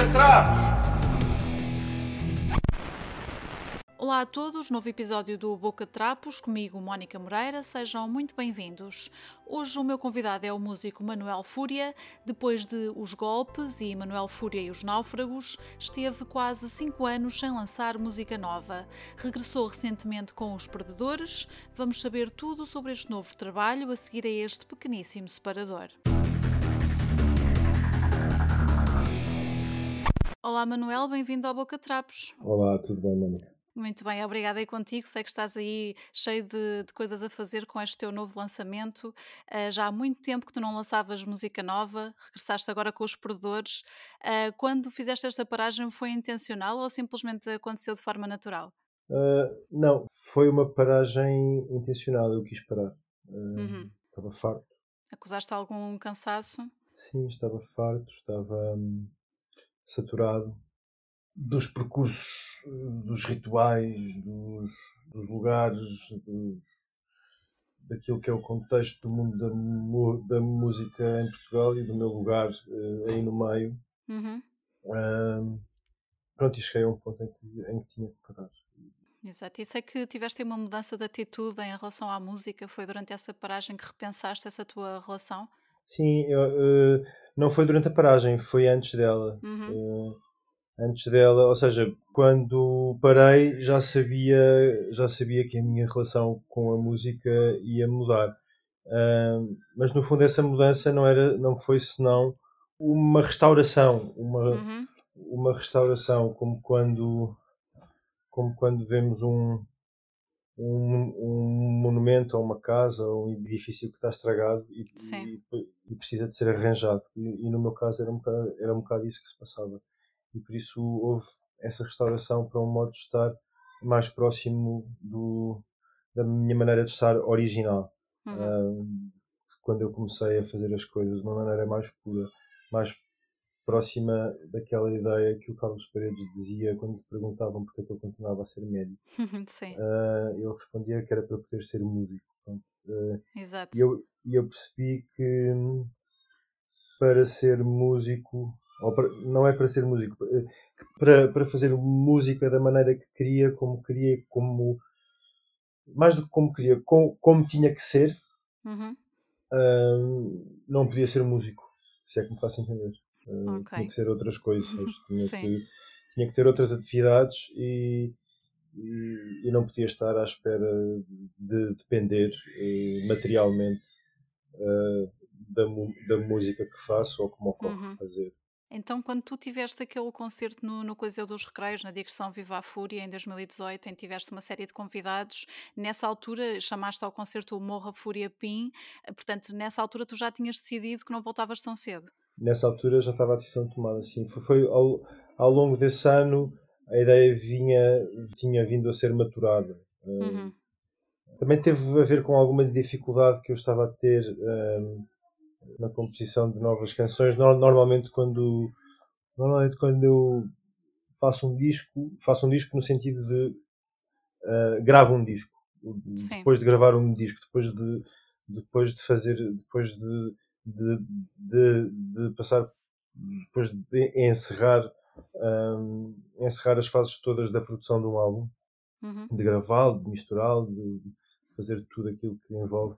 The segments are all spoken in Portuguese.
Bocatrapos! Olá a todos, novo episódio do Boca Trapos, comigo Mónica Moreira, sejam muito bem-vindos. Hoje o meu convidado é o músico Manuel Fúria. Depois de Os Golpes e Manuel Fúria e os Náufragos, esteve quase 5 anos sem lançar música nova. Regressou recentemente com Os Perdedores. Vamos saber tudo sobre este novo trabalho a seguir a este pequeníssimo separador. Olá Manuel, bem-vindo ao Boca Trapos. Olá, tudo bem, Mónica? Muito bem, obrigada aí contigo. Sei que estás aí cheio de, de coisas a fazer com este teu novo lançamento. Uh, já há muito tempo que tu não lançavas música nova, regressaste agora com os Perdedores. Uh, quando fizeste esta paragem foi intencional ou simplesmente aconteceu de forma natural? Uh, não, foi uma paragem intencional, eu quis parar. Uhum. Estava farto. Acusaste algum cansaço? Sim, estava farto, estava hum, saturado dos percursos, dos rituais, dos, dos lugares, dos, daquilo que é o contexto do mundo da, da, música em Portugal e do meu lugar uh, aí no meio. Uhum. pronto, e cheguei a um ponto em que, em que tinha que parar. Exato, e sei que tiveste uma mudança de atitude em relação à música, foi durante essa paragem que repensaste essa tua relação? Sim, eu, uh, não foi durante a paragem, foi antes dela. Uhum. Uh, antes dela, ou seja, quando parei já sabia, já sabia que a minha relação com a música ia mudar. Uh, mas no fundo essa mudança não era, não foi senão uma restauração, uma, uhum. uma restauração como quando, como quando vemos um, um, um monumento ou uma casa ou um edifício que está estragado e, e, e precisa de ser arranjado. E, e, no meu caso era um bocado, era um bocado isso que se passava e por isso houve essa restauração para um modo de estar mais próximo do, da minha maneira de estar original. Uhum. Uh, quando eu comecei a fazer as coisas de uma maneira mais pura, mais próxima daquela ideia que o Carlos Paredes dizia quando lhe perguntavam porque é que eu continuava a ser médico. Sim. Uh, ele respondia que era para poder ser músico. Uh, Exato. E eu, eu percebi que hum, para ser músico para, não é para ser músico, eh, para, para fazer música da maneira que queria, como queria, como mais do que como queria, como, como tinha que ser, uhum. não podia ser músico, se é que me faço entender. Uh, okay. Tinha que ser outras coisas, tinha, que, tinha que ter outras atividades e, e, e, não podia estar à espera de depender uh, materialmente uh, da, da música que faço ou como ocorre uhum. fazer. Então, quando tu tiveste aquele concerto no, no Coliseu dos Recreios, na digressão Viva a Fúria, em 2018, em que tiveste uma série de convidados, nessa altura chamaste ao concerto o Morra Fúria Pim, eh, portanto, nessa altura tu já tinhas decidido que não voltavas tão cedo? Nessa altura já estava a decisão tomada, sim. Foi, foi ao, ao, longo desse ano a ideia vinha, tinha vindo a ser maturada. Eh, uhum. Também teve a ver com alguma dificuldade que eu estava a ter. Um, eh, na composição de novas canções. Normalmente quando normalmente quando eu faço um disco, faço um disco no sentido de uh, gravo um disco. Sim. Depois de gravar um disco, depois de depois de fazer, depois de, de, de, de passar, depois de encerrar um, encerrar as fases todas da produção de um álbum, uhum. de gravá-lo, de misturá-lo, de fazer tudo aquilo que envolve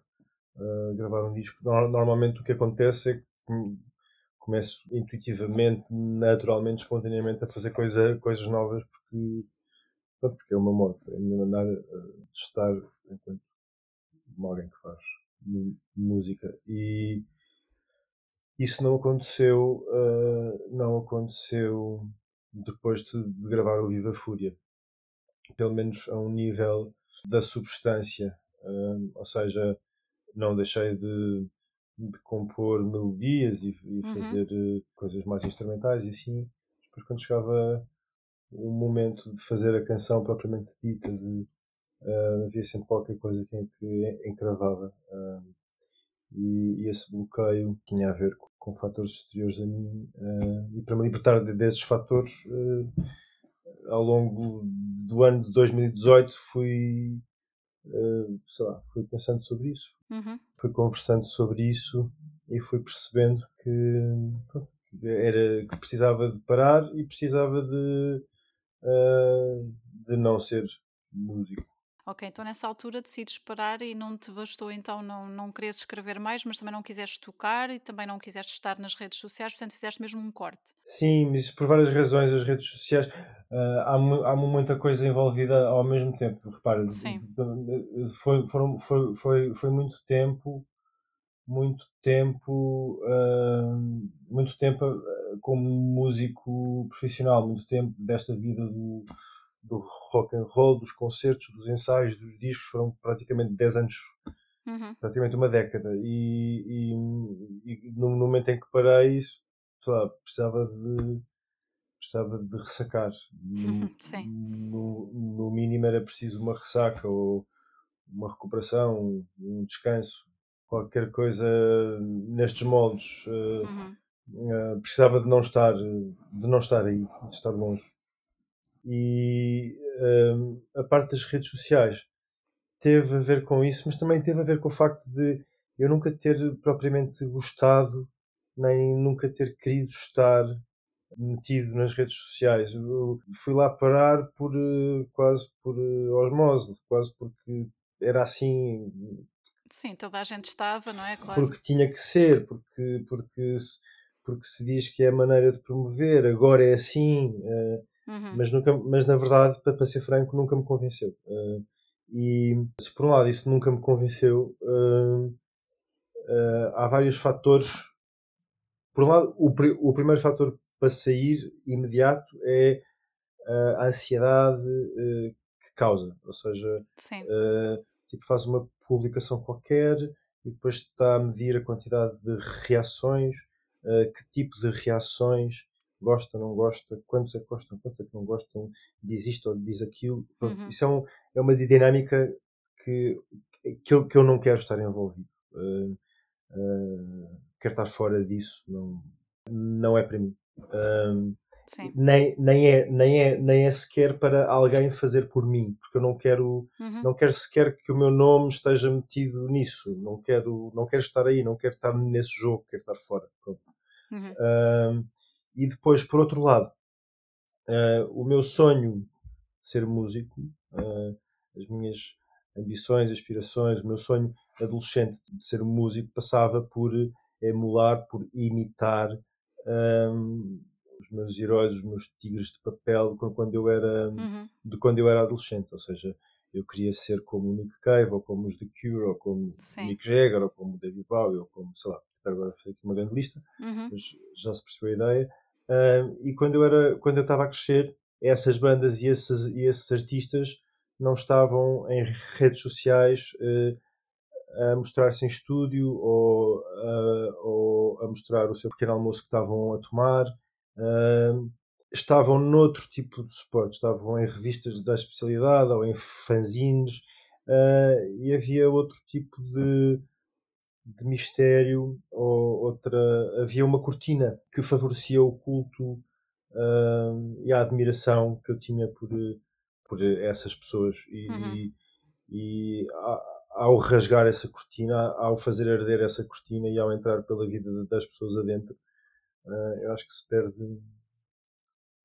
uh, gravar um disco. Normalmente o que acontece é que começo intuitivamente, naturalmente, espontaneamente a fazer coisa, coisas novas porque, porque é uma moda, é a minha maneira de estar enquanto alguém que faz música. E isso não aconteceu, uh, não aconteceu depois de, de, gravar o Viva Fúria. Pelo menos a um nível da substância. Uh, ou seja, não deixei de, de compor melodias e, e uhum. fazer uh, coisas mais instrumentais e assim. Depois, quando chegava o momento de fazer a canção propriamente dita, de, uh, havia sempre qualquer coisa que, que encravava. Uh, e, e, esse bloqueio tinha a ver com, com fatores exteriores a mim. e para me libertar de, desses fatores, ao longo do ano de 2018, fui uh, sei lá, fui pensando sobre isso, uhum. fui conversando sobre isso e fui percebendo que, era, que precisava de parar e precisava de, uh, de não ser músico. Ok, então nessa altura decides parar e não te bastou então não, não queres escrever mais, mas também não quiseste tocar e também não quiseste estar nas redes sociais, portanto fizeste mesmo um corte. Sim, mas por várias razões as redes sociais uh, há, há muita coisa envolvida ao mesmo tempo. Repara, Sim. Foi, foram, foi, foi, foi muito tempo, muito tempo, uh, muito tempo uh, como músico profissional, muito tempo desta vida do do rock and roll, dos concertos, dos ensaios, dos discos, foram praticamente 10 anos, uhum. praticamente uma década. E, e, e, no momento em que parei, isso, lá, precisava de precisava de ressacar. No, no, no, mínimo era preciso uma ressaca ou uma recuperação, um descanso, qualquer coisa nestes moldes. Uh, uhum. uh, precisava de não estar, de não estar aí, de estar longe. E um, a parte das redes sociais teve a ver com isso, mas também teve a ver com o facto de eu nunca ter propriamente gostado, nem nunca ter querido estar metido nas redes sociais. Eu fui lá parar por quase por osmose, quase porque era assim. Sim, toda a gente estava, não é? Claro. Porque tinha que ser, porque, porque, porque se diz que é a maneira de promover, agora é assim. Uh, Uhum. Mas, nunca, mas na verdade, para, para ser franco, nunca me convenceu. Uh, e se por um lado isso nunca me convenceu, uh, uh, há vários fatores. Por um lado, o, o primeiro fator para sair imediato é a ansiedade que causa. Ou seja, tipo, faz uma publicação qualquer e depois está a medir a quantidade de reações, que tipo de reações gosta, não gosta, quantos é que gostam, quantos é que não gostam, diz isto ou diz aquilo. Uhum. Isso é, um, é uma dinâmica que, que, eu, que eu não quero estar envolvido. Uh, uh, quero estar fora disso, não, não é para mim. Uh, nem, nem, é, nem, é, nem é sequer para alguém fazer por mim, porque eu não quero, uhum. não quero sequer que o meu nome esteja metido nisso, não quero, não quero estar aí, não quero estar nesse jogo, quero estar fora. Uhum. E depois, por outro lado, uh, o meu sonho de ser músico, uh, as minhas ambições, aspirações, o meu sonho adolescente de ser músico passava por emular, por imitar um, os meus heróis, os meus tigres de papel quando eu era uhum. de quando eu era adolescente, ou seja, eu queria ser como o Nick Cave, ou como os The Cure, ou como Sim. Mick Jagger, ou como o David Bowie, ou como, sei lá, agora foi aqui uma grande lista, uhum. mas já se percebeu a ideia. E quando eu era quando eu estava a crescer, essas bandas e esses, e esses artistas não estavam em redes sociais uh, a mostrar-se em estúdio ou, uh, ou, a mostrar o seu pequeno almoço que estavam a tomar. estavam noutro tipo de suporte, estavam em revistas da especialidade ou em fanzines e havia outro tipo de, de mistério ou outra havia uma cortina que favorecia o culto uh, e a admiração que eu tinha por por essas pessoas e, uhum. e, e ao rasgar essa cortina ao fazer arder essa cortina e ao entrar pela vida das pessoas adentro uh, eu acho que se perde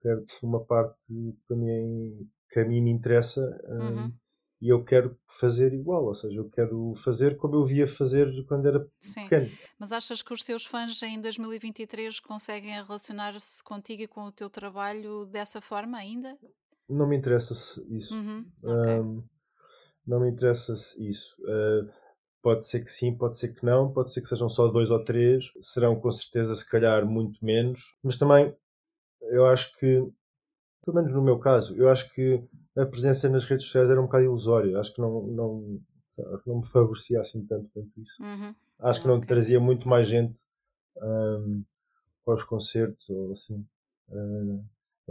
perde-se uma parte para mim que a mim me interessa uh, uhum e eu quero fazer igual, ou seja, eu quero fazer como eu via fazer quando era Sim. pequeno. Mas achas que os teus fãs em 2023 conseguem relacionar-se contigo e com o teu trabalho dessa forma ainda? Não me interessa isso. Uhum, okay. um, não me interessa isso. Uh, pode ser que sim, pode ser que não, pode ser que sejam só dois ou três, serão com certeza, se calhar, muito menos, mas também eu acho que, pelo menos no meu caso, eu acho que a presença nas redes sociais era um bocado ilusória. Acho que não, não, não me favorecia assim tanto quanto isso. Uhum. Acho que não okay. trazia muito mais gente um, para os concertos ou assim. Uh,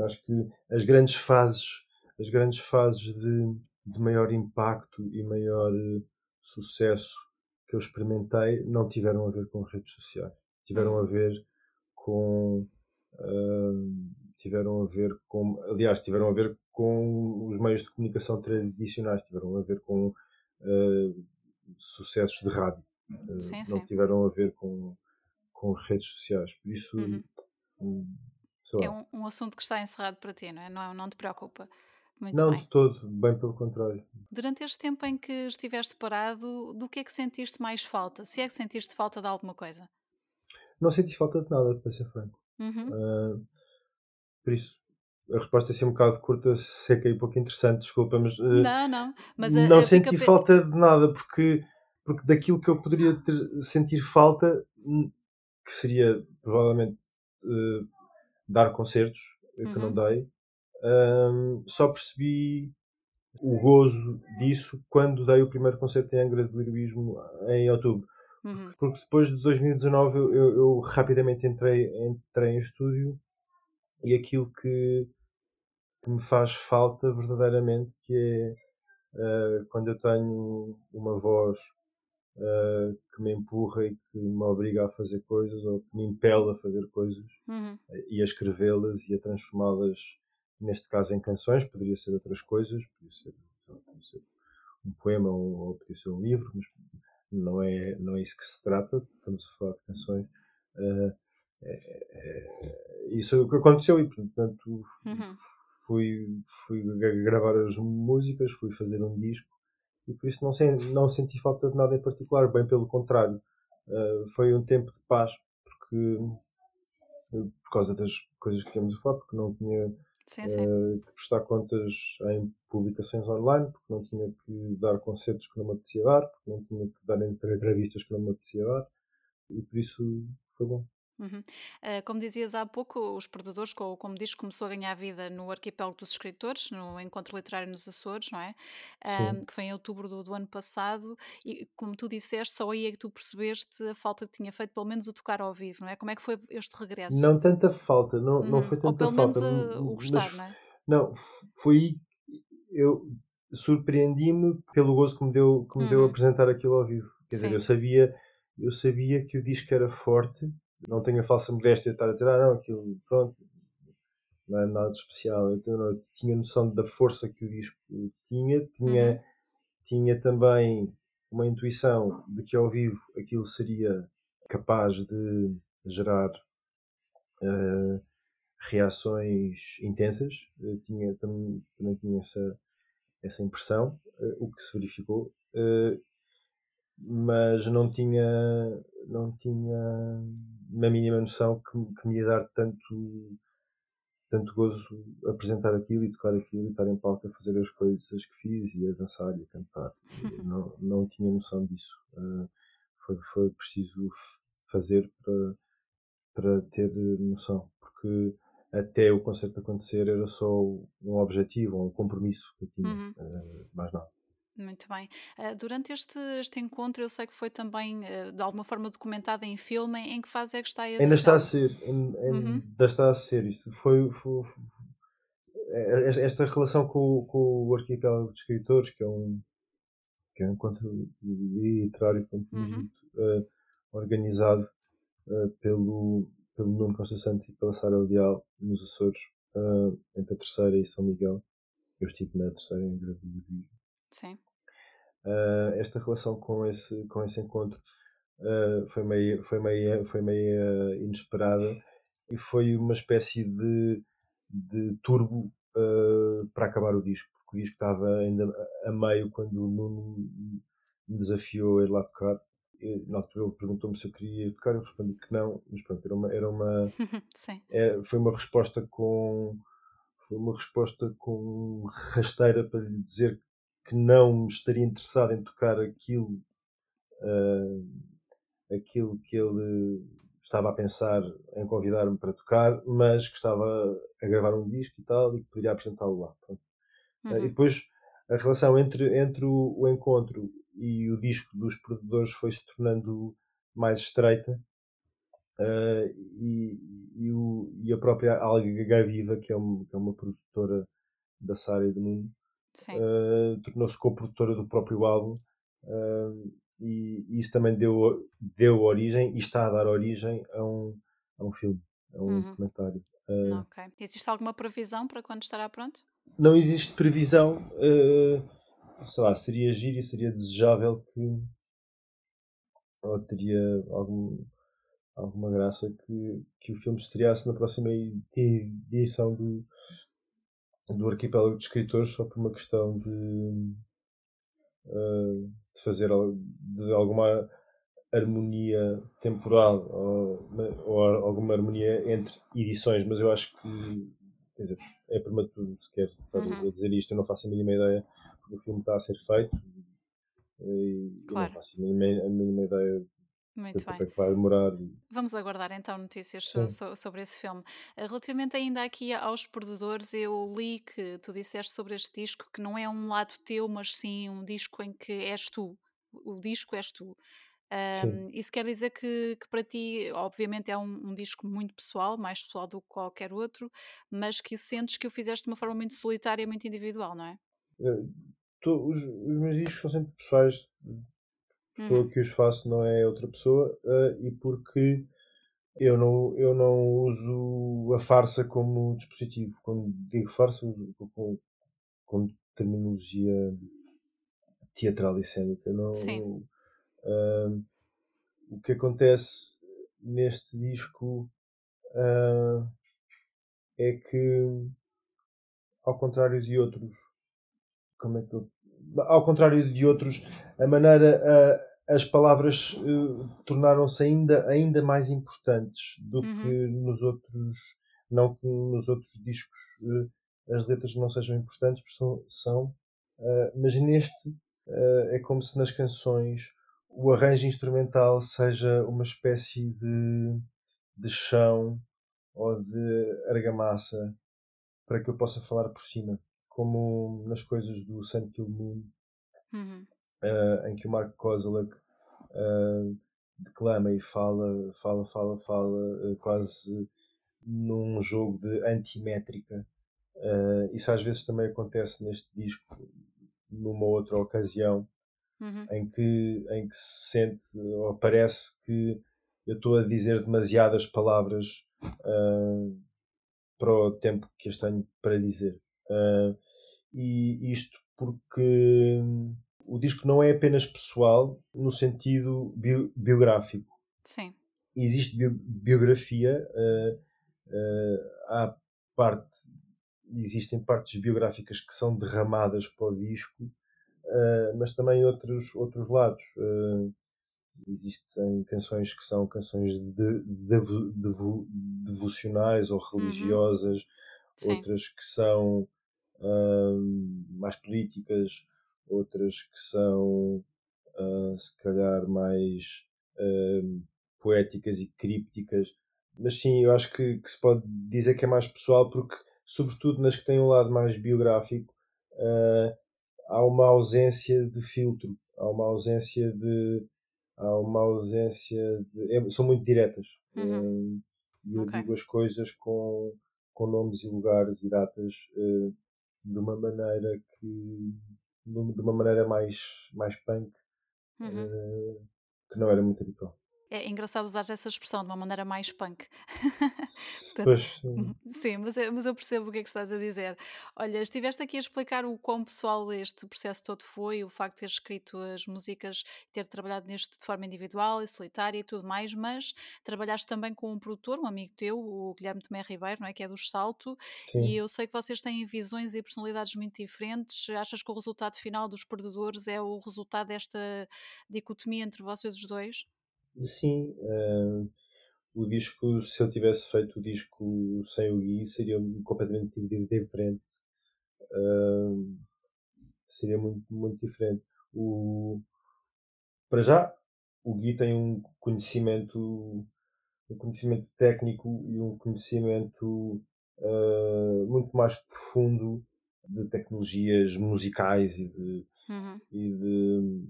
acho que as grandes fases, as grandes fases de, de maior impacto e maior uh, sucesso que eu experimentei não tiveram a ver com redes sociais. Tiveram uhum. a ver com uh, tiveram a ver com, aliás, tiveram a ver com os meios de comunicação tradicionais, tiveram a ver com uh, sucessos de rádio, uh, sim, não sim. tiveram a ver com, com redes sociais. Por isso, uhum. é um, um, assunto que está encerrado para ti, não é? Não, não te preocupa. Muito não, bem. de todo, bem pelo contrário. Durante este tempo em que estiveste parado, do que é que sentiste mais falta? Se é que sentiste falta de alguma coisa? Não senti falta de nada, para ser franco. Uhum. Uh, por isso, a resposta é assim um bocado curta, seca e pouco interessante, desculpa, mas. Uh, não, não. Mas não senti falta de nada, porque, porque daquilo que eu poderia ter, sentir falta, hum, que seria provavelmente uh, dar concertos, que uhum. não dei, um, só percebi o gozo disso quando dei o primeiro concerto em Angra do Heroísmo em outubro. Uhum. Porque depois de 2019 eu, eu, eu, rapidamente entrei, entrei em estúdio e aquilo que, que me faz falta verdadeiramente que é uh, quando eu tenho uma voz uh, que me empurra e que me obriga a fazer coisas ou que me impele a fazer coisas uhum. e a escrevê-las e a transformá-las neste caso em canções, poderia ser outras coisas, poderia ser, poderia ser um poema ou, ou poderia ser um livro, mas não é, não é isso que se trata, estamos a falar de canções. Uh, isso é o que aconteceu e, portanto, uhum. fui, fui gravar as músicas, fui fazer um disco e por isso não, não senti falta de nada em particular, bem pelo contrário. Uh, foi um tempo de paz, porque por causa das coisas que tínhamos a falar, porque não tinha sim, sim. Uh, que prestar contas em publicações online, porque não tinha que dar concertos que não me apetecia dar, porque não tinha que dar entrevistas que não me apetecia dar, e por isso foi bom. Uhum. Uh, como dizias há pouco, os Predadores, como diz, começou a ganhar vida no Arquipélago dos Escritores, no Encontro Literário nos Açores, não é? Uh, que foi em outubro do, do, ano passado, e como tu disseste, só aí é que tu percebeste a falta que tinha feito, pelo menos o tocar ao vivo, não é? Como é que foi este regresso? Não tanta falta, não, uhum. não foi tanta falta. Ou pelo menos uh, o gostar, mas, não é? Não, foi. Eu surpreendi-me pelo gozo que me deu, que me uhum. deu apresentar aquilo ao vivo. Quer Sim. dizer, eu sabia, eu sabia que o disco era forte não tenho a falsa modéstia de estar a dizer, ah, não, aquilo, pronto, não é nada especial. Eu, eu tinha noção da força que o disco tinha, tinha, uhum. tinha também uma intuição de que ao vivo aquilo seria capaz de gerar uh, reações intensas. Eu tinha, também, também tinha essa, essa impressão, uh, o que se verificou. Uh, mas não tinha não tinha na mínima noção que, que me ia dar tanto tanto gozo apresentar aquilo e tocar aquilo e estar em palco a fazer as coisas que fiz e a dançar e a cantar não, não tinha noção disso uh, foi, foi preciso fazer para, para ter noção porque até o concerto acontecer era só um objetivo, um compromisso que eu tinha, uhum. uh, mais nada. Muito bem. Uh, durante este, este encontro, eu sei que foi também, uh, de alguma forma, documentado em filme. Em que fase é que está esse? Ainda está a ser. Ainda uhum. está a ser. Isto foi, foi, foi, é, é, esta relação com, com o arquipélago de escritores, que é um, que é um encontro literário, como uhum. uh, organizado pelo, pelo Nuno Costa Santos e pela Sara Leal, nos Açores, entre a terceira e São Miguel. Eu estive na terceira em Gravilha. Sim. Uh, esta relação com esse, com esse encontro uh, foi, meio, foi, meio, foi meio inesperada e foi uma espécie de, de turbo uh, para acabar o disco, porque o disco estava ainda a meio quando o Nuno me desafiou a ir lá tocar. Na altura ele perguntou-me se eu queria tocar, eu respondi que não, mas pronto, era uma, era uma é, foi uma resposta com foi uma resposta com rasteira para lhe dizer que não estaria interessado em tocar aquilo, uh, aquilo que ele estava a pensar em convidar-me para tocar, mas que estava a gravar um disco e tal, e que poderia apresentá-lo lá. Uhum. Uh, e depois a relação entre, entre o, o, encontro e o disco dos produtores foi se tornando mais estreita. Uh, e, e, o, e, a própria Alga Viva, que é, uma, que é uma produtora da Sara e do Nuno, uh, tornou-se co-produtora do próprio álbum uh, e, e, isso também deu, deu origem e está a dar origem a um, a um filme, a um uhum. documentário. Uh, ok. Existe alguma previsão para quando estará pronto? Não existe previsão. sei lá, seria giro e seria desejável que ou teria algum, alguma graça que, que o filme estreasse na próxima edição do, do Arquipélago de Escritores só por uma questão de, uh, de fazer de alguma harmonia temporal ou, ou, alguma harmonia entre edições, mas eu acho que quer dizer, é prematuro sequer para uhum. dizer isto, eu não faço a mínima ideia porque o filme está a ser feito e claro. não faço a mínima, a mínima ideia muito bem. É que vai demorar. Vamos aguardar então notícias so, sobre esse filme. Eh, relativamente ainda aqui aos perdedores, eu li que tu disseste sobre este disco que não é um lado teu, mas sim um disco em que és tu. O disco és tu. Um, isso quer dizer que, que, para ti, obviamente, é um, um, disco muito pessoal, mais pessoal do que qualquer outro, mas que sentes que o fizeste de uma forma muito solitária, muito individual, não é? Uh, tu, os, os, meus discos são sempre pessoais, pessoa uhum. que os faço não é outra pessoa, uh, e porque eu não, eu não uso a farsa como dispositivo. Quando digo farsa, uso com, com terminologia teatral e cénica. Não, Sim Uh, o que acontece neste disco uh, é que, ao contrário de outros, como é que eu, ao contrário de outros, a maneira, uh, as palavras tornaram-se ainda, ainda mais importantes do uhum. que nos outros, não que nos outros discos as letras não sejam importantes, porque são, são mas neste é como se nas canções o arranjo instrumental seja uma espécie de, de chão ou de argamassa para que eu possa falar por cima, como nas coisas do Sun Kill Moon, uhum. uh, em que o Mark Kozalek uh, declama e fala, fala, fala, fala, uh, quase num jogo de antimétrica. isso às vezes também acontece neste disco, numa outra ocasião, uhum. em, que, em que se sente ou parece que eu estou a dizer demasiadas palavras para o tempo que as tenho para dizer. Uh, e isto porque o disco não é apenas pessoal no sentido bio, biográfico. Sim. Existe bio, biografia, uh, há parte, existem partes biográficas que são derramadas para o disco uh, mas também outros, outros lados. Uh, existem canções que são canções de, de, de, devocionais ou uhum. religiosas, uhum. outras que são uh, mais políticas, outras que são se calhar mais poéticas e crípticas. Mas sim, eu acho que, que, se pode dizer que é mais pessoal porque, sobretudo nas que têm um lado mais biográfico, uh, há uma ausência de filtro, há uma ausência de. há uma ausência de. É, são muito diretas. Uhum. Eu okay. digo as coisas com, com nomes e lugares e datas uh, de uma maneira que. de uma maneira mais, mais punk, uhum. uh, que não era muito habitual. É engraçado usar essa expressão de uma maneira mais punk. Pois. Sim, mas eu, mas eu percebo o que é que estás a dizer. Olha, estiveste aqui a explicar o quão pessoal este processo todo foi, o facto de ter escrito as músicas, ter trabalhado neste de forma individual e solitária e tudo mais, mas trabalhaste também com um produtor, um amigo teu, o Guilherme Tomé Ribeiro, não é? que é do Salto, Sim. e eu sei que vocês têm visões e personalidades muito diferentes. Achas que o resultado final dos perdedores é o resultado desta dicotomia entre vocês os dois? Sim, uh, o disco, se eu tivesse feito o disco sem o Gui, seria completamente diferente. Uh, seria muito, muito diferente. O, para já, o Gui tem um conhecimento, um conhecimento técnico e um conhecimento uh, muito mais profundo de tecnologias musicais e de, uhum. e de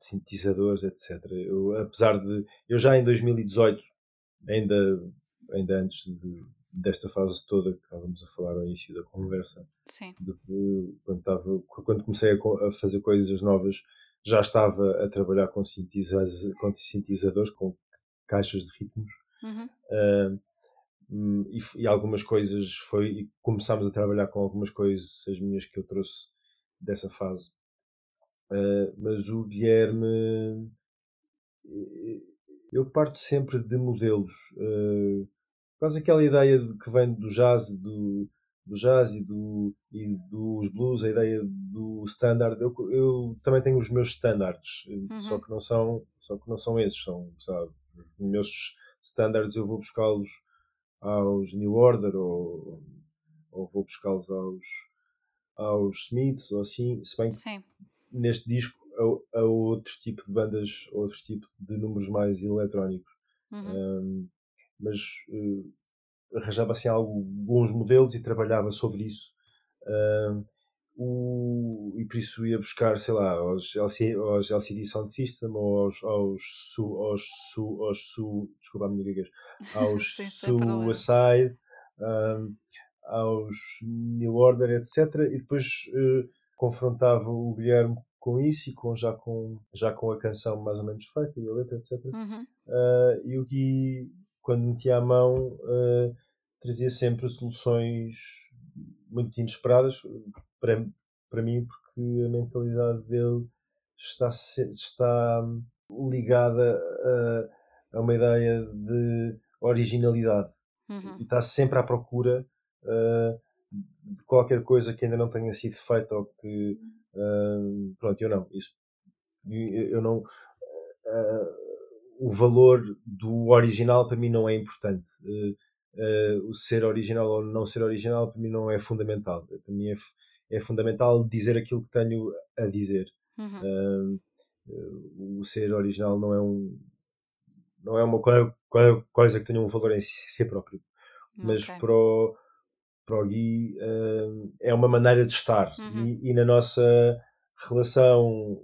sintetizadores, etc. Eu, apesar de. Eu já em 2018, ainda, ainda antes de, desta fase toda que estávamos a falar ao início da conversa, de, quando, estava, quando comecei a, a, fazer coisas novas, já estava a trabalhar com, sintetizadores, com sintetizadores, com caixas de ritmos. Uhum. Uh, e, e, algumas coisas foi. Começámos a trabalhar com algumas coisas, as minhas que eu trouxe dessa fase. Uh, mas o Guilherme, eu parto sempre de modelos. Uh, quase aquela ideia de, que vem do jazz, do, do jazz e, do, e dos blues, a ideia do standard. Eu, eu também tenho os meus standards, uhum. só que não são só que não são esses, são sabe, os meus standards eu vou buscá-los aos New Order ou, ou vou buscá-los aos, aos Smiths ou assim, se bem que neste disco há, há outro tipo de bandas, outro tipo de números mais eletrónicos. Uhum. Um, mas uh, arranjava assim alguns modelos e trabalhava sobre isso. Uh, o, e por isso ia buscar, sei lá, aos, LC, aos LCD Sound System ou aos, aos, su, aos, su, aos su, desculpa a minha gaguez, aos Sim, Suicide, um, aos New Order, etc. E depois uh, confrontava o Guilherme com isso e com, já, com, já com a canção mais ou menos feita e a letra, etc. Uhum. Uh, e o Gui, quando metia a mão, uh, trazia sempre soluções muito inesperadas para, para mim, porque a mentalidade dele está, está ligada a, a uma ideia de originalidade uhum. e está sempre à procura uh, de qualquer coisa que ainda não tenha sido feita ou que uh, pronto, eu não isso eu não uh, o valor do original para mim não é importante uh, o ser original ou não ser original para mim não é fundamental. Para mim é, é fundamental dizer aquilo que tenho a dizer. Uhum. Uh, o ser original não é um não é uma coisa que tenha um valor em si, próprio, mas okay. para o, para o Gui uh, é uma maneira de estar uhum. e, e, na nossa relação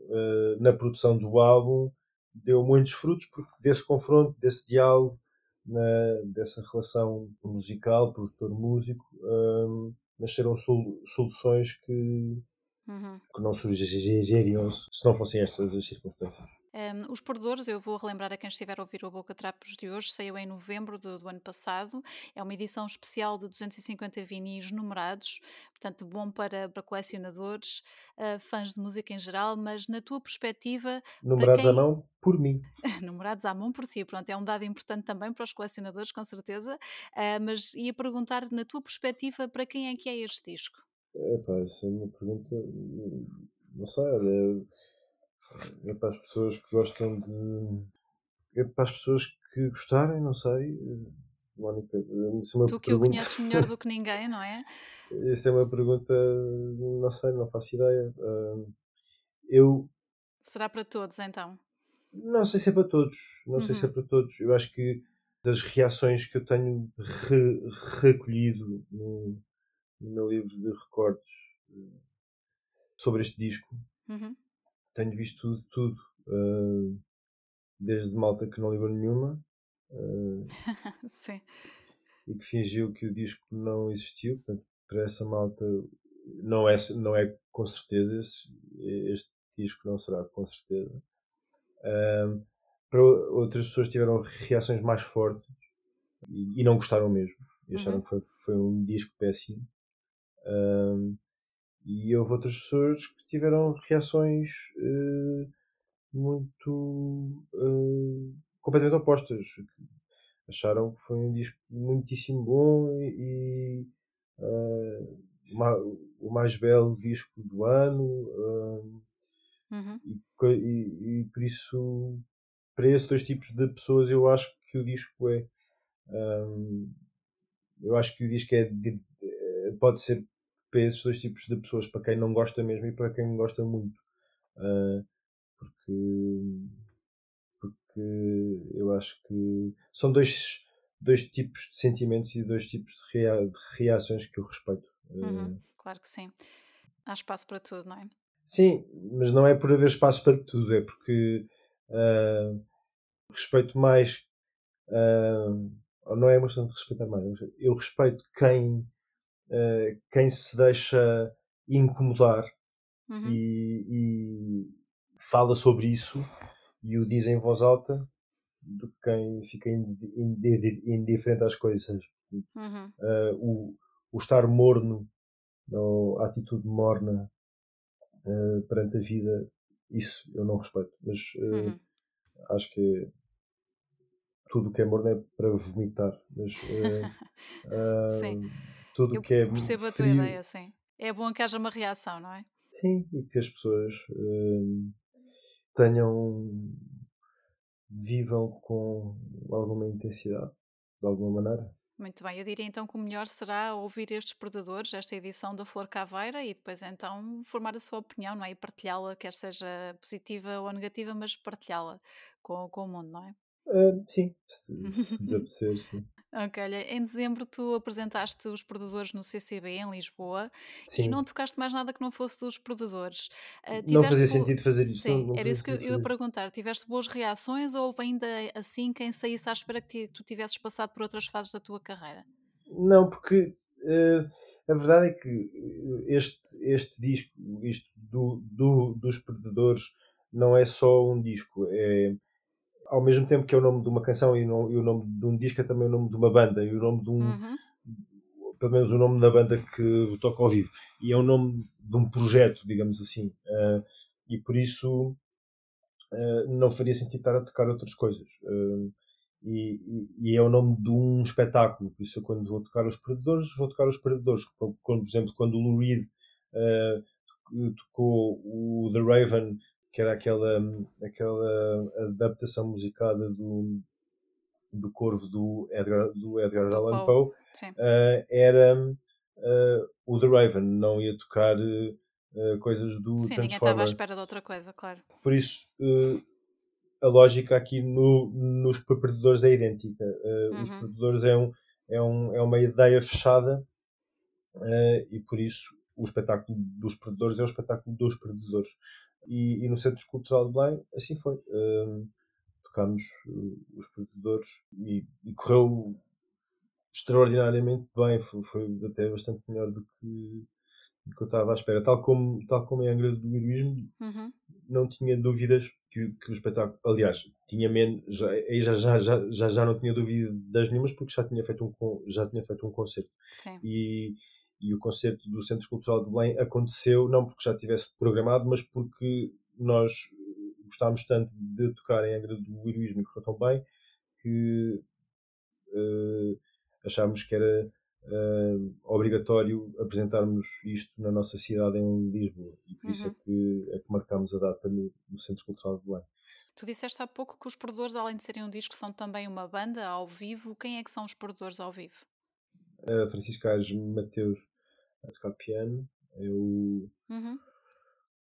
na produção do álbum deu muitos frutos porque desse confronto, desse diálogo na, dessa relação musical, produtor-músico, um, nasceram sol, soluções que, uhum. que não surgiriam se não fossem estas as circunstâncias. Um, os perdedores, eu vou relembrar a quem estiver a ouvir o Boca Trapos de hoje, saiu em novembro do, do, ano passado. É uma edição especial de 250 vinis numerados, portanto, bom para, para colecionadores, uh, fãs de música em geral, mas na tua perspectiva. Numerados quem... à mão por mim. numerados à mão por ti, pronto, é um dado importante também para os colecionadores, com certeza. Uh, mas ia perguntar, na tua perspectiva, para quem é que é este disco? É pá, essa é uma pergunta. Não sei, é é para as pessoas que gostam de. É para as pessoas que gostarem, não sei. Mónica, isso é uma tu que pergunta... o conheces melhor do que ninguém, não é? Isso é uma pergunta, não sei, não faço ideia. Eu. Será para todos então? Não sei se é para todos. Não uhum. sei se é uhum. para todos. Eu acho que das reações que eu tenho re recolhido no, no, meu livro de recortes eh, sobre este disco, uhum tenho visto tudo, tudo. Uh, desde malta que não ligou nenhuma. Uh, Sim. E que fingiu que o disco não existiu. Portanto, para essa malta não é, não é com certeza esse, este disco não será com certeza. Uh, para outras pessoas tiveram reações mais fortes e, e não gostaram mesmo. E acharam uhum. que foi, foi um disco péssimo. E houve outras pessoas que tiveram reações uh, muito uh, completamente opostas. Acharam que foi um disco muitíssimo bom e, uh, uma, o mais belo disco do ano. Uhum. E, e, e, por isso, para esses dois tipos de pessoas, eu acho que o disco é. Um, eu acho que o disco é, pode ser para esses dois tipos de pessoas, para quem não gosta mesmo e para quem gosta muito. Uh, porque, porque eu acho que são dois, dois tipos de sentimentos e dois tipos de, rea, de reações que eu respeito. Uhum, uh, claro que sim. Há espaço para tudo, não é? Sim, mas não é por haver espaço para tudo, é porque uh, respeito mais. Não é uma questão de respeitar mais, eu respeito quem uh, quem se deixa incomodar uhum. e, e, fala sobre isso e o diz em voz alta do que quem fica indiferente às coisas. Uhum. Uh, o, o estar morno, ou a atitude morna uh, perante a vida, isso eu não respeito. Mas uh, uhum. acho que tudo o que é morno é para vomitar, mas sim. Tudo o que é percebo frio, a tua ideia, sim. É bom que haja uma reação, não é? Sim, e que as pessoas uh, tenham vivam com alguma intensidade, de alguma maneira. Muito bem, eu diria então que o melhor será ouvir estes predadores, esta edição da Flor Caveira, e depois então formar a sua opinião, não é? E partilhá-la, quer seja positiva ou negativa, mas partilhá-la com, com o mundo, não é? Uh, sim, se, se desaparecer, sim. Ok, olha, em dezembro tu apresentaste os Perdedores no CCB em Lisboa Sim. e não tocaste mais nada que não fosse dos Perdedores. Uh, não fazia sentido fazer isso. Sim, não, não era isso que eu ia perguntar. Tiveste boas reações ou houve ainda assim quem saísse à espera que tu tivesses passado por outras fases da tua carreira? Não, porque uh, a verdade é que este, este disco, isto do, do, dos Perdedores, não é só um disco, é ao mesmo tempo que é o nome de uma canção e, o nome de um disco é também o nome de uma banda e o nome de um uhum. pelo menos o nome da banda que toca ao vivo. E é o nome de um projeto digamos assim. Uh, e por isso uh, não faria sentido estar a tocar outras coisas. Uh, e, e, e, é o nome de um espetáculo. Por isso eu, quando vou tocar os Predadores vou tocar os Predadores. Quando, por exemplo quando o Lou Reed tocou o The Raven que era aquela, aquela adaptação musicada do, do Corvo do Edgar, do Edgar do Allan Poe, uh, era uh, o The Raven, não ia tocar uh, coisas do Sim, ninguém estava à espera de outra coisa, claro. Por isso, a lógica aqui no, nos Predadores é idêntica. Uhum. Os Predadores é, um, é, um, é uma ideia fechada e por isso o espetáculo dos Predadores é o espetáculo dos Predadores e, e no Centro Cultural de Belém assim foi. Uh, tocámos uh, os produtores e, e, correu extraordinariamente bem, foi, foi, até bastante melhor do que, do que eu estava à espera. Tal como, tal como em Angra do Heroísmo, uhum. não tinha dúvidas que, que, o espetáculo, aliás, tinha menos, já, já, já, já, já, já não tinha dúvidas nenhumas porque já tinha feito um, já tinha feito um concerto. Sim. E, e o concerto do Centro Cultural de Belém aconteceu não porque já tivesse programado, mas porque nós gostámos tanto de tocar em Angra do Heroísmo e correu tão bem que uh, achámos que era uh, obrigatório apresentarmos isto na nossa cidade em Lisboa e por uhum. isso é uhum. que, é que marcámos a data no, no Centro Cultural de Belém. Tu disseste há pouco que os Perdedores, além de serem um disco, são também uma banda ao vivo. Quem é que são os Perdedores ao vivo? Francisco Aires Mateus a tocar piano, eu uhum.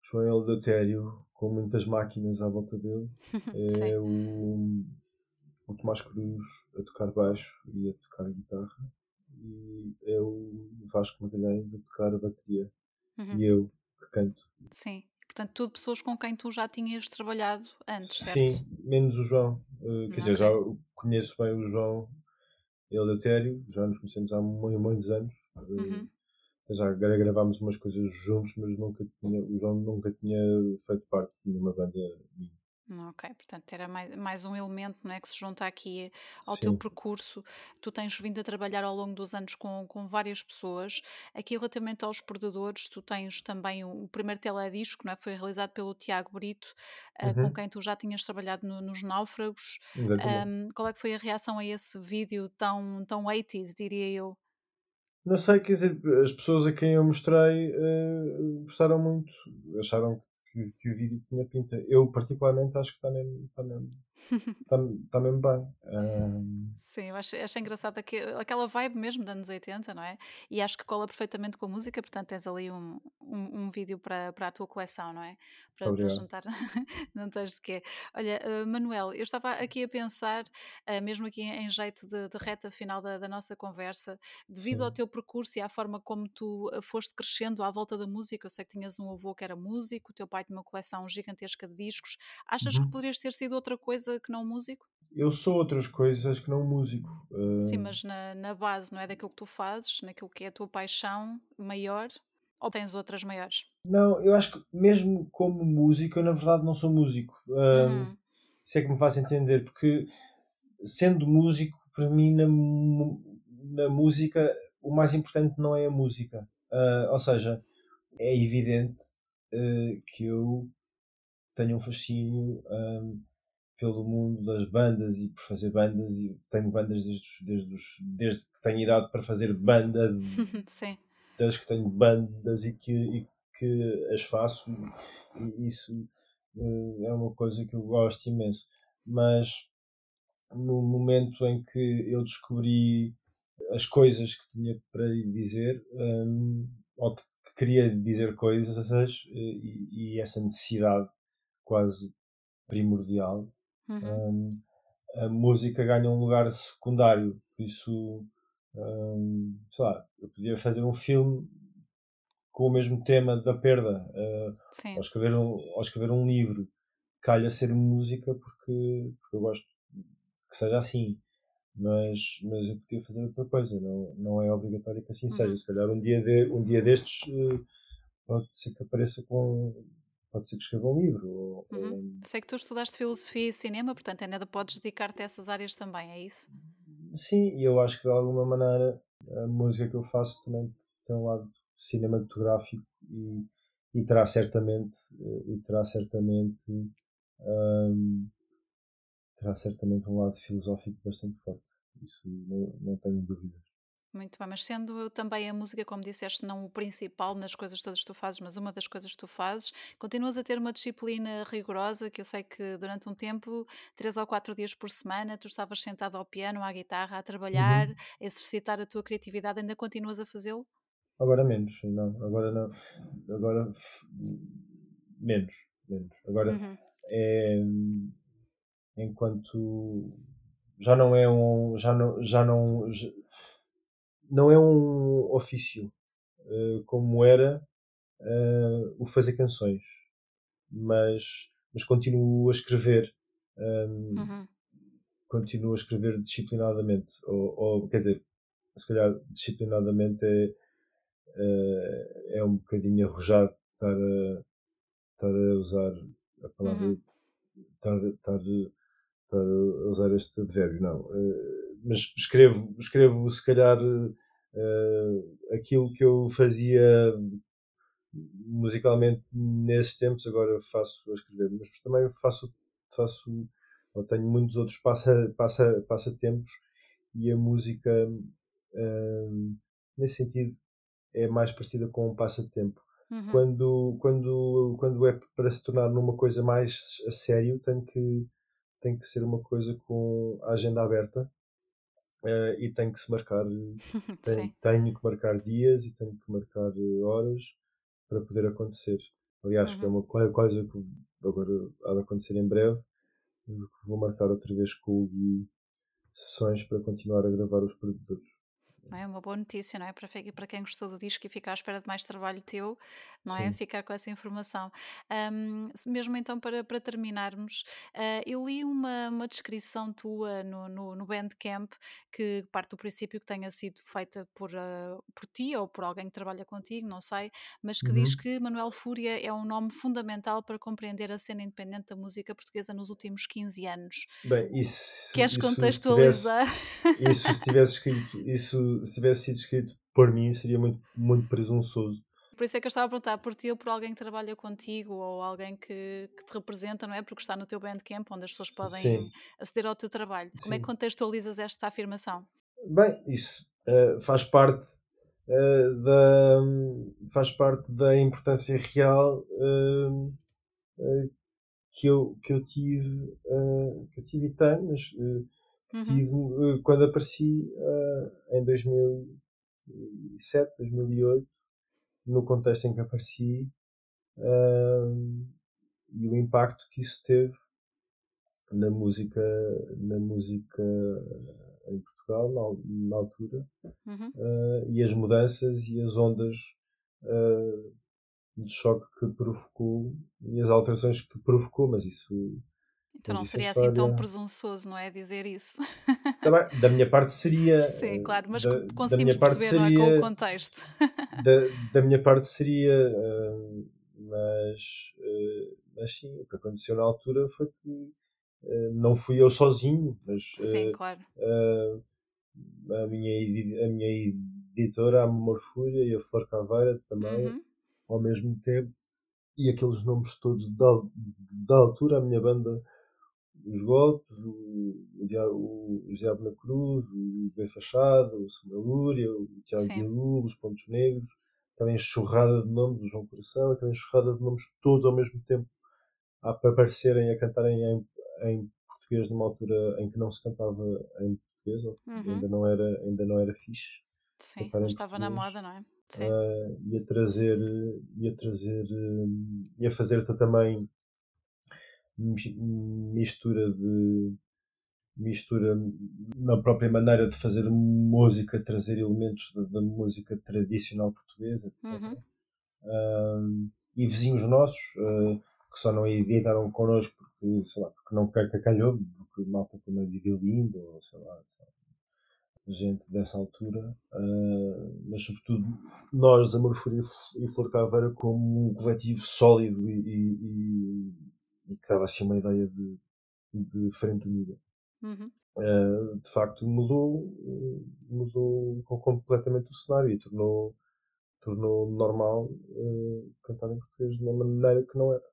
João Eleutério com muitas máquinas à volta dele, é o, o Tomás Cruz a tocar baixo e a tocar guitarra, e é o Vasco Magalhães a tocar a bateria, uhum. e eu que canto. Sim. Portanto, tudo pessoas com quem tu já tinhas trabalhado antes, certo? Sim, menos o João. Uh, quer okay. dizer, já conheço bem o João Eleutério, já nos conhecemos há muitos anos. Uhum. Já gravámos umas coisas juntos, mas nunca tinha, o João nunca tinha feito parte de nenhuma banda minha. Ok, portanto era mais, mais um elemento não é, que se junta aqui ao Sim. teu percurso. Tu tens vindo a trabalhar ao longo dos anos com, com várias pessoas. Aqui relativamente aos predadores, tu tens também o, o primeiro teledisco, não é? foi realizado pelo Tiago Brito, uh, uhum. com quem tu já tinhas trabalhado no, nos Náufragos. Um, qual é que foi a reação a esse vídeo tão, tão 80s, diria eu? Não sei, quer dizer, as pessoas a quem eu mostrei uh, gostaram muito, acharam que, que, o vídeo tinha pinta. Eu, particularmente, acho que está mesmo, está mesmo, está, está mesmo bem. Um... Sim, eu acho, acho engraçado aquela vibe mesmo dos anos 80, não é? E acho que cola perfeitamente com a música, portanto tens ali um, um, um vídeo para, para a tua coleção, não é? Para, para juntar, não tens de quê. Olha, uh, Manuel, eu estava aqui a pensar, uh, mesmo aqui em jeito de, de reta final da, da, nossa conversa, devido Sim. ao teu percurso e à forma como tu eh, foste crescendo à volta da música, eu sei que tinhas um avô que era músico, o teu pai tinha uma coleção gigantesca de discos, achas uhum. que poderias ter sido outra coisa que não músico? Eu sou outras coisas que não músico. Uh... Sim, mas na, na base, não é daquilo que tu fazes, naquilo que é a tua paixão maior, ou tens outras maiores? Não, eu acho que mesmo como músico, eu na verdade não sou músico. Uhum. Se é que me faz entender, porque sendo músico, para mim, na, na música, o mais importante não é a música. Uh, ou seja, é evidente uh, que eu tenho um fascínio um, pelo mundo das bandas e por fazer bandas e tenho bandas desde, desde, os, desde que tenho idade para fazer banda Sim. desde que tenho bandas e que, e que as faço e isso uh, é uma coisa que eu gosto imenso mas no momento em que eu descobri as coisas que tinha para dizer um, ou que, que, queria dizer coisas e, e essa necessidade quase primordial uhum. um, a música ganha um lugar secundário por isso um, sei lá, eu podia fazer um filme com o mesmo tema da perda uh, ou, escrever um, ou escrever um livro calha ser música porque, porque eu gosto que seja assim mas, mas eu podia fazer outra coisa, não, não é obrigatório que assim uhum. seja. Se calhar um dia, de, um dia destes uh, pode ser que apareça com. Pode ser que escreva um livro. Ou, uhum. ou... Sei que tu estudaste filosofia e cinema, portanto ainda podes dedicar-te a essas áreas também, é isso? Sim, e eu acho que de alguma maneira a música que eu faço também tem um lado cinematográfico e, e terá certamente eh, e terá certamente um, terá certamente um lado filosófico bastante forte. Isso não, não tenho dúvidas. Muito bem, mas sendo também a música, como disseste, não o principal nas coisas todas que tu fazes, mas uma das coisas que tu fazes, continuas a ter uma disciplina rigorosa, que eu sei que durante um tempo, três ou quatro dias por semana, tu estavas sentado ao piano, à guitarra, a trabalhar, uhum. a exercitar a tua criatividade, ainda continuas a fazê-lo? Agora menos, não, agora não, agora menos, menos. Agora uhum. é enquanto já não é um já não já não já, não é um ofício uh, como era uh, o fazer canções mas mas continuo a escrever um, uhum. continuo a escrever disciplinadamente ou, ou, quer dizer se calhar disciplinadamente é uh, é um bocadinho arrojado estar a estar a usar a palavra uhum. estar, estar estar a usar este advérbio, não. Mas escrevo, escrevo se calhar uh, aquilo que eu fazia musicalmente nesses tempos, agora faço a escrever, mas também faço, faço ou tenho muitos outros passa, passa, passatempos e a música uh, nesse sentido é mais parecida com um passatempo. Uhum. Quando, quando, quando é para se tornar numa coisa mais a sério, tenho que tem que ser uma coisa com a agenda aberta uh, e tem que se marcar, tem, tenho que marcar dias e tenho que marcar eh, horas para poder acontecer. Aliás, uhum. que é uhum. uma coisa que agora há de acontecer em breve, vou marcar outra vez com o Gui sessões para continuar a gravar os produtores. Não é uma boa notícia, não é? Para, para quem gostou do disco e ficar à espera de mais trabalho teu, não é? Sim. é? Ficar com essa informação. Um, mesmo então, para, para terminarmos, uh, eu li uma, uma descrição tua no, no, no Bandcamp que parte do princípio que tenha sido feita por, uh, por ti ou por alguém que trabalha contigo, não sei, mas que uhum. diz que Manuel Fúria é um nome fundamental para compreender a cena independente da música portuguesa nos últimos 15 anos. Bem, isso. Queres isso contextualizar? Tivesse, isso se tivesse escrito. Isso se tivesse sido escrito por mim, seria muito, muito presunçoso. Por isso é que eu estava a perguntar por ti ou por alguém que trabalha contigo ou alguém que, que te representa, não é? Porque está no teu Bandcamp, onde as pessoas podem Sim. aceder ao teu trabalho. Como Sim. é que contextualizas esta afirmação? Bem, isso uh, faz parte uh, da faz parte da importância real uh, que eu que eu tive que eu tive e tenho, mas Uhum. Tive, eh, quando apareci uh, em 2007, 2008, no contexto em que apareci uh, e o impacto que isso teve na música, na música em Portugal, na, na altura, uhum. uh, e as mudanças e as ondas de choque que provocou e as alterações que provocou, mas isso então não seria assim tão presunçoso, não é? Dizer isso. Tá bem, da minha parte seria. Sim, claro, mas da, conseguimos da perceber seria, não é? com o contexto. Da, da minha parte seria. Uh, mas, uh, mas sim, o que aconteceu na altura foi que uh, não fui eu sozinho, mas. Sim, claro. a, minha, a minha editora, a Morfúria e a Flor Caveira também, uhum. ao mesmo tempo, e aqueles nomes todos da, da altura, a minha banda os golpes, o, o, o, Diabo na Cruz, o B Fachada, o Samuel Lúria, o Tiago Guilherme, os Pontos Negros, aquela enxurrada de nomes do João Coração, aquela enxurrada de nomes todos ao mesmo tempo a aparecerem, a cantarem em, em português numa altura em que não se cantava em português, ou uhum. ainda, não era, ainda não era fixe. Sim, não estava na moda, não é? Sim. Uh, e a trazer, e a trazer, uh, e a fazer também mistura de mistura na própria maneira de fazer música, trazer elementos da, música tradicional portuguesa, etc. Uhum. Uh, e vizinhos nossos uh, que só não editaram connosco porque, sei lá, porque não calhou, porque malta como a Lindo, ou sei lá, sei lá, gente dessa altura, uh, mas sobretudo nós, Amor Fúria e Flor Caveira, como um coletivo sólido e, e, e, e que dava assim uma ideia de, de frente unida. Uhum. Uh, de facto mudou, mudou completamente o cenário e tornou, tornou normal uh, cantar em português de uma maneira que não era.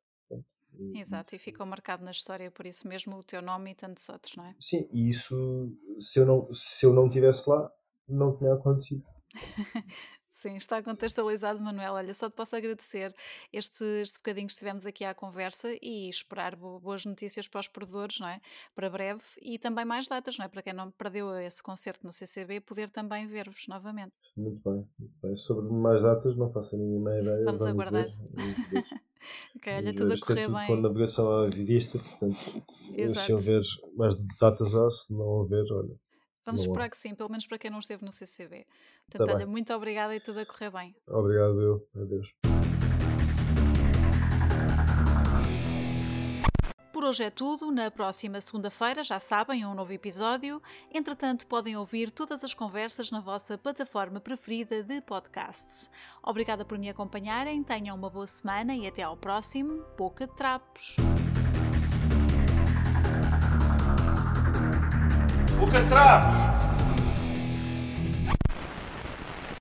Exato, e ficou marcado na história por isso mesmo o teu nome e tantos outros, não é? Sim, e isso, se eu não, se eu não estivesse lá, não tinha acontecido. Sim, está contextualizado, Manuel. Olha, só te posso agradecer este, este bocadinho que estivemos aqui à conversa e esperar boas notícias para os produtores, não é? Para breve e também mais datas, não é? Para quem não perdeu esse concerto no CCB, poder também ver-vos novamente. Muito bem, muito bem. Sobre mais datas, não faço a mínima ideia. Vamos, Vamos aguardar. ok, olha, tudo a correr tudo bem. com a navegação à vista, portanto, Exato. se houver mais datas há, se não houver, olha. Vamos esperar que sim, pelo menos para quem não esteve no CCB. Portanto, tá olha, muito obrigada e tudo a correr bem. Obrigado, eu. Adeus. Por hoje é tudo. Na próxima segunda-feira, já sabem, um novo episódio. Entretanto, podem ouvir todas as conversas na vossa plataforma preferida de podcasts. Obrigada por me acompanharem, tenham uma boa semana e até ao próximo Boca de Trapos. Boca de Trapos!